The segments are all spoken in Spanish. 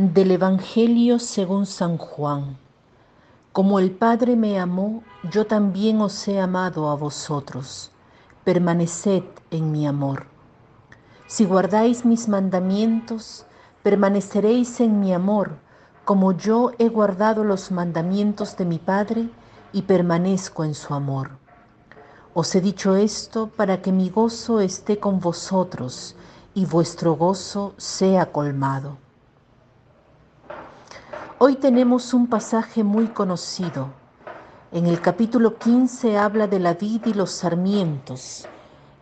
Del Evangelio según San Juan. Como el Padre me amó, yo también os he amado a vosotros. Permaneced en mi amor. Si guardáis mis mandamientos, permaneceréis en mi amor, como yo he guardado los mandamientos de mi Padre y permanezco en su amor. Os he dicho esto para que mi gozo esté con vosotros y vuestro gozo sea colmado. Hoy tenemos un pasaje muy conocido. En el capítulo 15 habla de la vid y los sarmientos.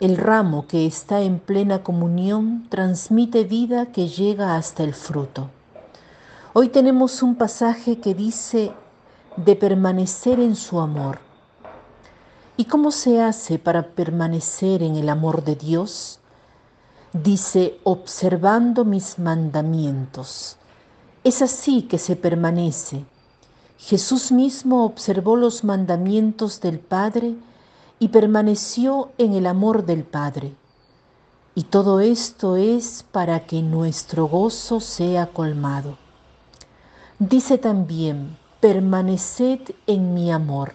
El ramo que está en plena comunión transmite vida que llega hasta el fruto. Hoy tenemos un pasaje que dice de permanecer en su amor. ¿Y cómo se hace para permanecer en el amor de Dios? Dice, observando mis mandamientos. Es así que se permanece. Jesús mismo observó los mandamientos del Padre y permaneció en el amor del Padre. Y todo esto es para que nuestro gozo sea colmado. Dice también, permaneced en mi amor.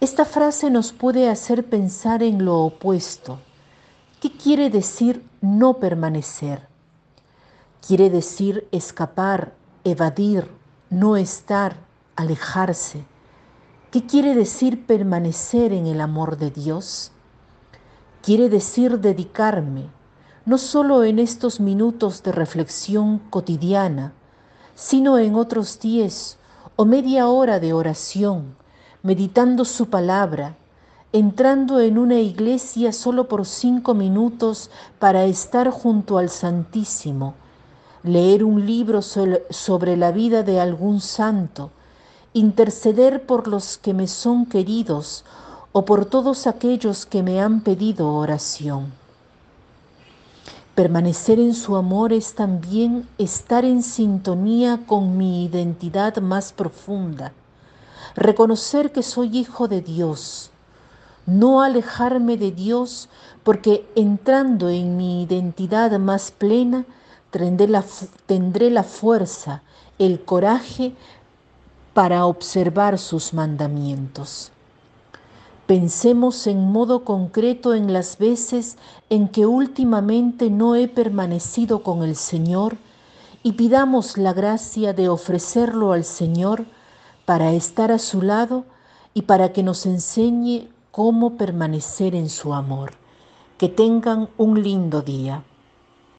Esta frase nos puede hacer pensar en lo opuesto. ¿Qué quiere decir no permanecer? Quiere decir escapar, evadir, no estar, alejarse. ¿Qué quiere decir permanecer en el amor de Dios? Quiere decir dedicarme, no solo en estos minutos de reflexión cotidiana, sino en otros diez o media hora de oración, meditando su palabra, entrando en una iglesia solo por cinco minutos para estar junto al Santísimo, leer un libro sobre la vida de algún santo, interceder por los que me son queridos o por todos aquellos que me han pedido oración. Permanecer en su amor es también estar en sintonía con mi identidad más profunda, reconocer que soy hijo de Dios, no alejarme de Dios porque entrando en mi identidad más plena, tendré la, fuerza, el coraje para observar sus mandamientos. Pensemos en modo concreto en las veces en que últimamente no he permanecido con el Señor y pidamos la gracia de ofrecerlo al Señor para estar a su lado y para que nos enseñe cómo permanecer en su amor. Que tengan un lindo día.